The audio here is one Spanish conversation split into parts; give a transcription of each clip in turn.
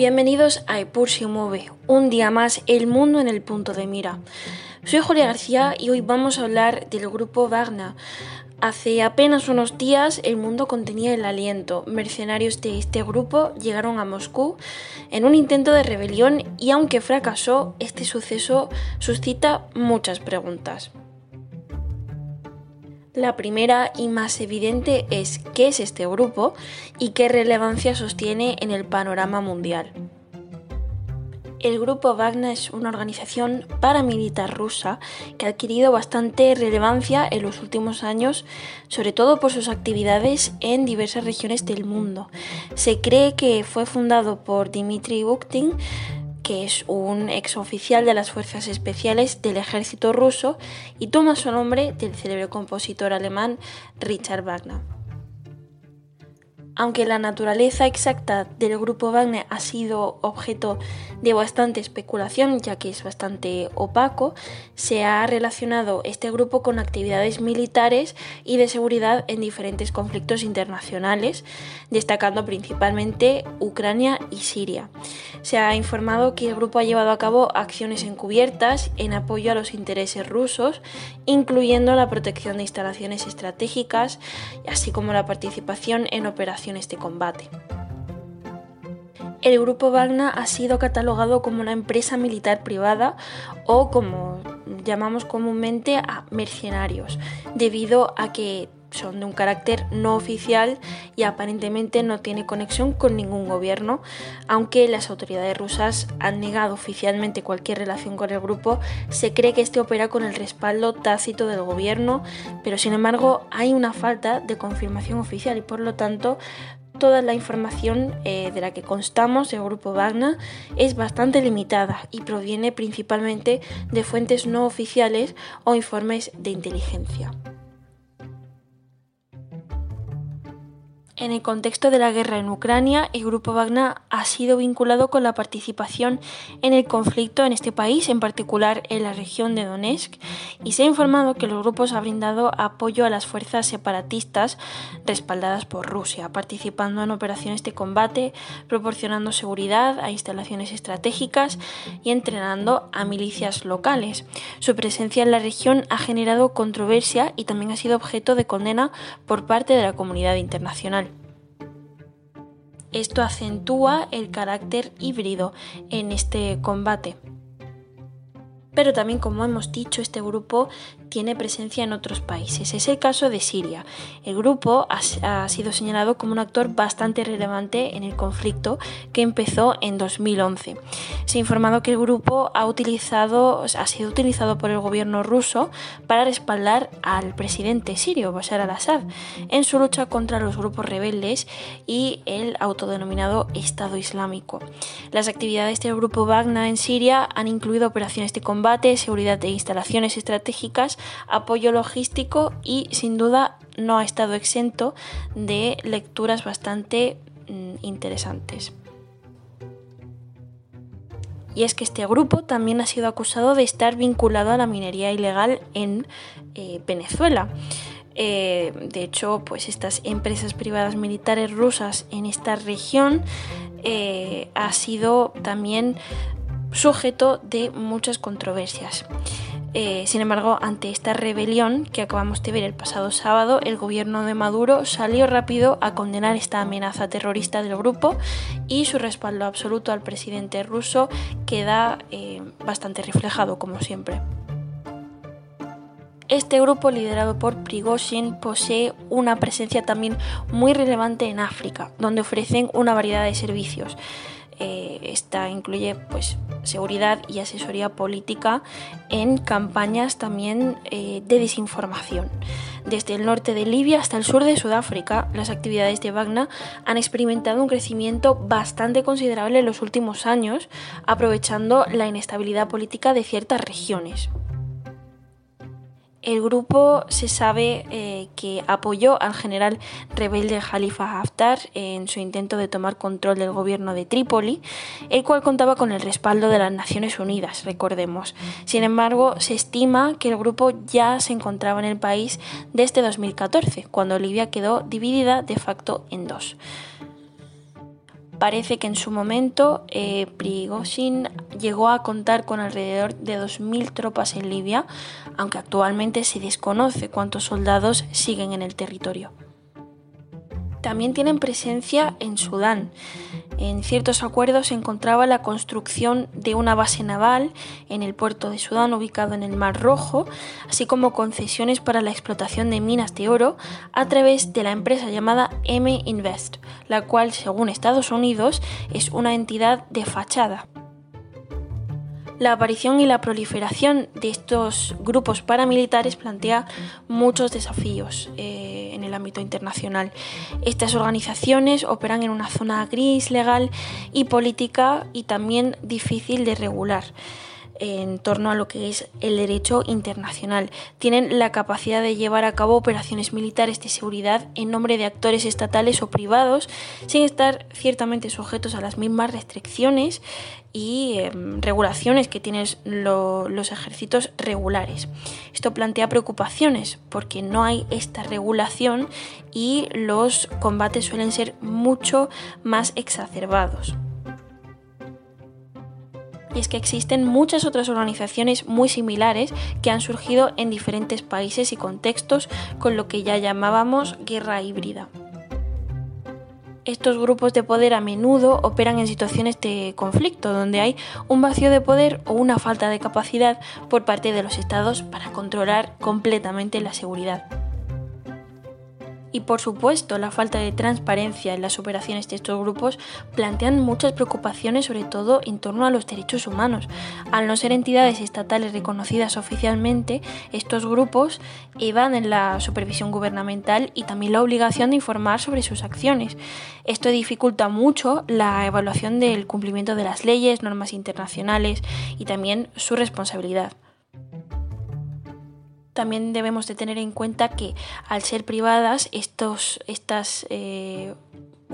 Bienvenidos a Epursi Move, un día más el mundo en el punto de mira. Soy Julia García y hoy vamos a hablar del grupo Wagner. Hace apenas unos días el mundo contenía el aliento. Mercenarios de este grupo llegaron a Moscú en un intento de rebelión y aunque fracasó, este suceso suscita muchas preguntas. La primera y más evidente es qué es este grupo y qué relevancia sostiene en el panorama mundial. El grupo Wagner es una organización paramilitar rusa que ha adquirido bastante relevancia en los últimos años, sobre todo por sus actividades en diversas regiones del mundo. Se cree que fue fundado por Dmitry Bukhtin, que es un exoficial de las fuerzas especiales del ejército ruso y toma su nombre del célebre compositor alemán Richard Wagner. Aunque la naturaleza exacta del grupo Wagner ha sido objeto de bastante especulación, ya que es bastante opaco, se ha relacionado este grupo con actividades militares y de seguridad en diferentes conflictos internacionales, destacando principalmente Ucrania y Siria. Se ha informado que el grupo ha llevado a cabo acciones encubiertas en apoyo a los intereses rusos, incluyendo la protección de instalaciones estratégicas, así como la participación en operaciones este combate. El grupo Wagner ha sido catalogado como una empresa militar privada o como llamamos comúnmente a mercenarios, debido a que son de un carácter no oficial y aparentemente no tiene conexión con ningún gobierno, aunque las autoridades rusas han negado oficialmente cualquier relación con el grupo, se cree que este opera con el respaldo tácito del gobierno, pero sin embargo hay una falta de confirmación oficial y por lo tanto toda la información eh, de la que constamos del grupo Wagner es bastante limitada y proviene principalmente de fuentes no oficiales o informes de inteligencia. En el contexto de la guerra en Ucrania, el grupo Wagner ha sido vinculado con la participación en el conflicto en este país, en particular en la región de Donetsk, y se ha informado que los grupos han brindado apoyo a las fuerzas separatistas respaldadas por Rusia, participando en operaciones de combate, proporcionando seguridad a instalaciones estratégicas y entrenando a milicias locales. Su presencia en la región ha generado controversia y también ha sido objeto de condena por parte de la comunidad internacional. Esto acentúa el carácter híbrido en este combate. Pero también, como hemos dicho, este grupo tiene presencia en otros países. Es el caso de Siria. El grupo ha, sido señalado como un actor bastante relevante en el conflicto que empezó en 2011. Se ha informado que el grupo ha, utilizado, ha sido utilizado por el gobierno ruso para respaldar al presidente sirio, Bashar al-Assad, en su lucha contra los grupos rebeldes y el autodenominado Estado Islámico. Las actividades del grupo Wagner en Siria han incluido operaciones de combate, seguridad de instalaciones estratégicas, apoyo logístico y sin duda no ha estado exento de lecturas bastante mm, interesantes. Y es que este grupo también ha sido acusado de estar vinculado a la minería ilegal en eh, Venezuela. Eh, de hecho, pues estas empresas privadas militares rusas en esta región eh, ha sido también sujeto de muchas controversias. Eh, sin embargo, ante esta rebelión que acabamos de ver el pasado sábado, el gobierno de Maduro salió rápido a condenar esta amenaza terrorista del grupo y su respaldo absoluto al presidente ruso queda eh, bastante reflejado, como siempre. Este grupo, liderado por Prigozhin, posee una presencia también muy relevante en África, donde ofrecen una variedad de servicios. Eh, esta incluye pues seguridad y asesoría política en campañas también eh, de desinformación. Desde el norte de Libia hasta el sur de Sudáfrica, las actividades de Wagner han experimentado un crecimiento bastante considerable en los últimos años, aprovechando la inestabilidad política de ciertas regiones. El grupo se sabe eh, que apoyó al general rebelde Khalifa Haftar en su intento de tomar control del gobierno de Trípoli, el cual contaba con el respaldo de las Naciones Unidas, recordemos. Sin embargo, se estima que el grupo ya se encontraba en el país desde 2014, cuando Libia quedó dividida de facto en dos. Parece que en su momento eh, Prigozhin llegó a contar con alrededor de 2.000 tropas en Libia, aunque actualmente se desconoce cuántos soldados siguen en el territorio. También tienen presencia en Sudán. En ciertos acuerdos se encontraba la construcción de una base naval en el puerto de Sudán ubicado en el Mar Rojo, así como concesiones para la explotación de minas de oro a través de la empresa llamada M Invest, la cual, según Estados Unidos, es una entidad de fachada. La aparición y la proliferación de estos grupos paramilitares plantea muchos desafíos eh, en el ámbito internacional. Estas organizaciones operan en una zona gris, legal y política y también difícil de regular en torno a lo que es el derecho internacional. Tienen la capacidad de llevar a cabo operaciones militares de seguridad en nombre de actores estatales o privados, sin estar ciertamente sujetos a las mismas restricciones y em, regulaciones que tienen los ejércitos regulares. Esto plantea preocupaciones porque no hay esta regulación y los combates suelen ser mucho más exacerbados y es que existen muchas otras organizaciones muy similares que han surgido en diferentes países y contextos con lo que ya llamábamos guerra híbrida. Estos grupos de poder a menudo operan en situaciones de conflicto, donde hay un vacío de poder o una falta de capacidad por parte de los estados para controlar completamente la seguridad. Y por supuesto, la falta de transparencia en las operaciones de estos grupos plantean muchas preocupaciones, sobre todo en torno a los derechos humanos. Al no ser entidades estatales reconocidas oficialmente, estos grupos evaden la supervisión gubernamental y también la obligación de informar sobre sus acciones. Esto dificulta mucho la evaluación del cumplimiento de las leyes, normas internacionales y también su responsabilidad también debemos de tener en cuenta que al ser privadas estos, estas eh,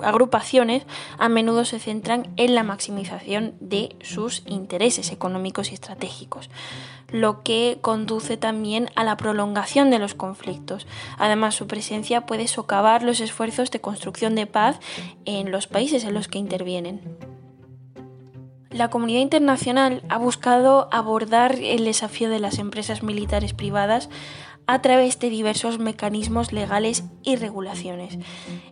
agrupaciones a menudo se centran en la maximización de sus intereses económicos y estratégicos, lo que conduce también a la prolongación de los conflictos. Además, su presencia puede socavar los esfuerzos de construcción de paz en los países en los que intervienen. La comunidad internacional ha buscado abordar el desafío de las empresas militares privadas a través de diversos mecanismos legales y regulaciones.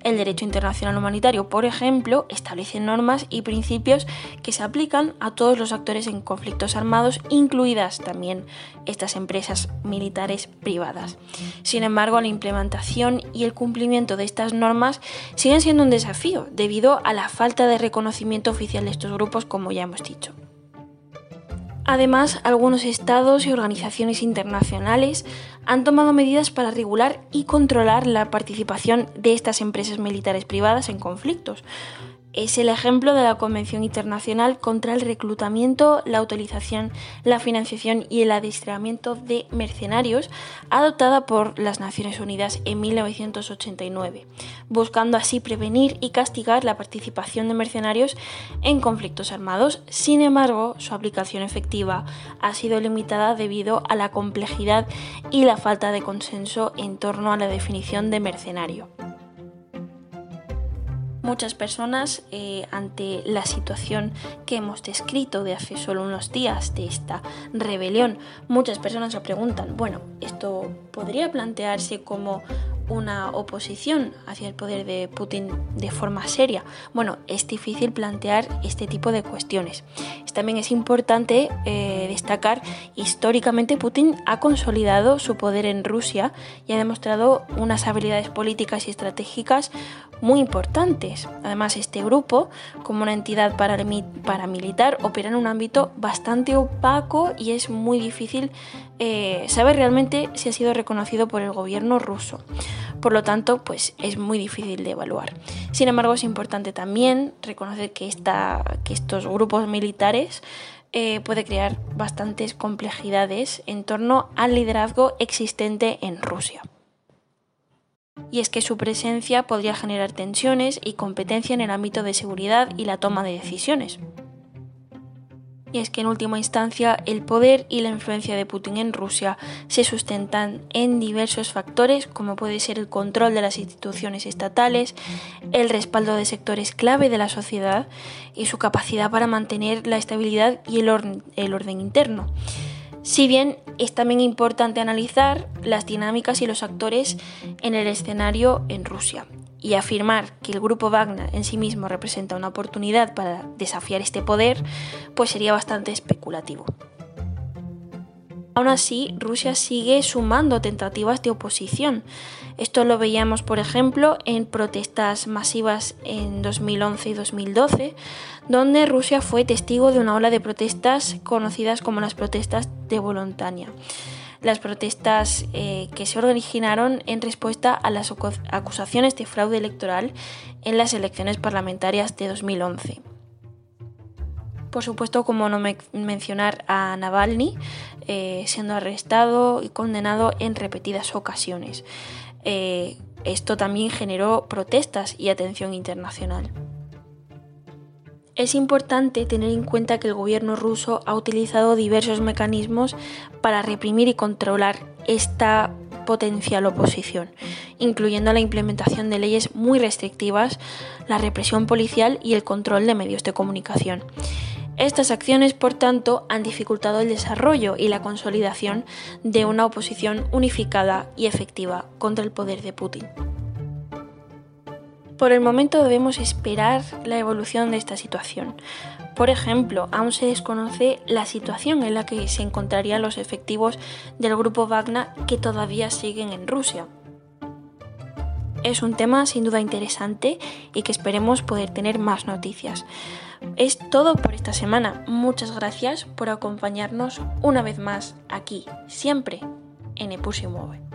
El derecho internacional humanitario, por ejemplo, establece normas y principios que se aplican a todos los actores en conflictos armados, incluidas también estas empresas militares privadas. Sin embargo, la implementación y el cumplimiento de estas normas siguen siendo un desafío debido a la falta de reconocimiento oficial de estos grupos, como ya hemos dicho. Además, algunos estados y organizaciones internacionales han tomado medidas para regular y controlar la participación de estas empresas militares privadas en conflictos, es el ejemplo de la Convención Internacional contra el Reclutamiento, la Utilización, la Financiación y el Adiestramiento de Mercenarios, adoptada por las Naciones Unidas en 1989, buscando así prevenir y castigar la participación de mercenarios en conflictos armados. Sin embargo, su aplicación efectiva ha sido limitada debido a la complejidad y la falta de consenso en torno a la definición de mercenario muchas personas eh, ante la situación que hemos descrito de hace solo unos días de esta rebelión, muchas personas se preguntan, bueno, esto podría plantearse como una oposición hacia el poder de Putin de forma seria. Bueno, es difícil plantear este tipo de cuestiones. También es importante eh, destacar, históricamente Putin ha consolidado su poder en Rusia y ha demostrado unas habilidades políticas y estratégicas muy importantes. Además, este grupo, como una entidad paramilitar, opera en un ámbito bastante opaco y es muy difícil eh, saber realmente si ha sido reconocido por el gobierno ruso. Por lo tanto, pues es muy difícil de evaluar. Sin embargo, es importante también reconocer que, que estos grupos militares eh, puede crear bastantes complejidades en torno al liderazgo existente en Rusia y es que su presencia podría generar tensiones y competencia en el ámbito de seguridad y la toma de decisiones. Y es que en última instancia el poder y la influencia de Putin en Rusia se sustentan en diversos factores como puede ser el control de las instituciones estatales, el respaldo de sectores clave de la sociedad y su capacidad para mantener la estabilidad y el orden, interno. Si bien es también importante analizar las dinámicas y los actores en el escenario en Rusia y afirmar que el grupo Wagner en sí mismo representa una oportunidad para desafiar este poder, pues sería bastante especulativo. Aún así, Rusia sigue sumando tentativas de oposición. Esto lo veíamos, por ejemplo, en protestas masivas en 2011 y 2012, donde Rusia fue testigo de una ola de protestas conocidas como las protestas de Volontania. Las protestas eh, que se originaron en respuesta a las acusaciones de fraude electoral en las elecciones parlamentarias de 2011 por supuesto, como no mencionar a Navalny, eh, siendo arrestado y condenado en repetidas ocasiones. Eh, esto también generó protestas y atención internacional. Es importante tener en cuenta que el gobierno ruso ha utilizado diversos mecanismos para reprimir y controlar esta potencial oposición, incluyendo la implementación de leyes muy restrictivas, la represión policial y el control de medios de comunicación. Estas acciones, por tanto, han dificultado el desarrollo y la consolidación de una oposición unificada y efectiva contra el poder de Putin. Por el momento debemos esperar la evolución de esta situación. Por ejemplo, aún se desconoce la situación en la que se encontrarían los efectivos del grupo Wagner que todavía siguen en Rusia. Es un tema sin duda interesante y que esperemos poder tener más noticias. Es todo por esta semana. Muchas gracias por acompañarnos una vez más aquí, siempre en Epusi Mueve.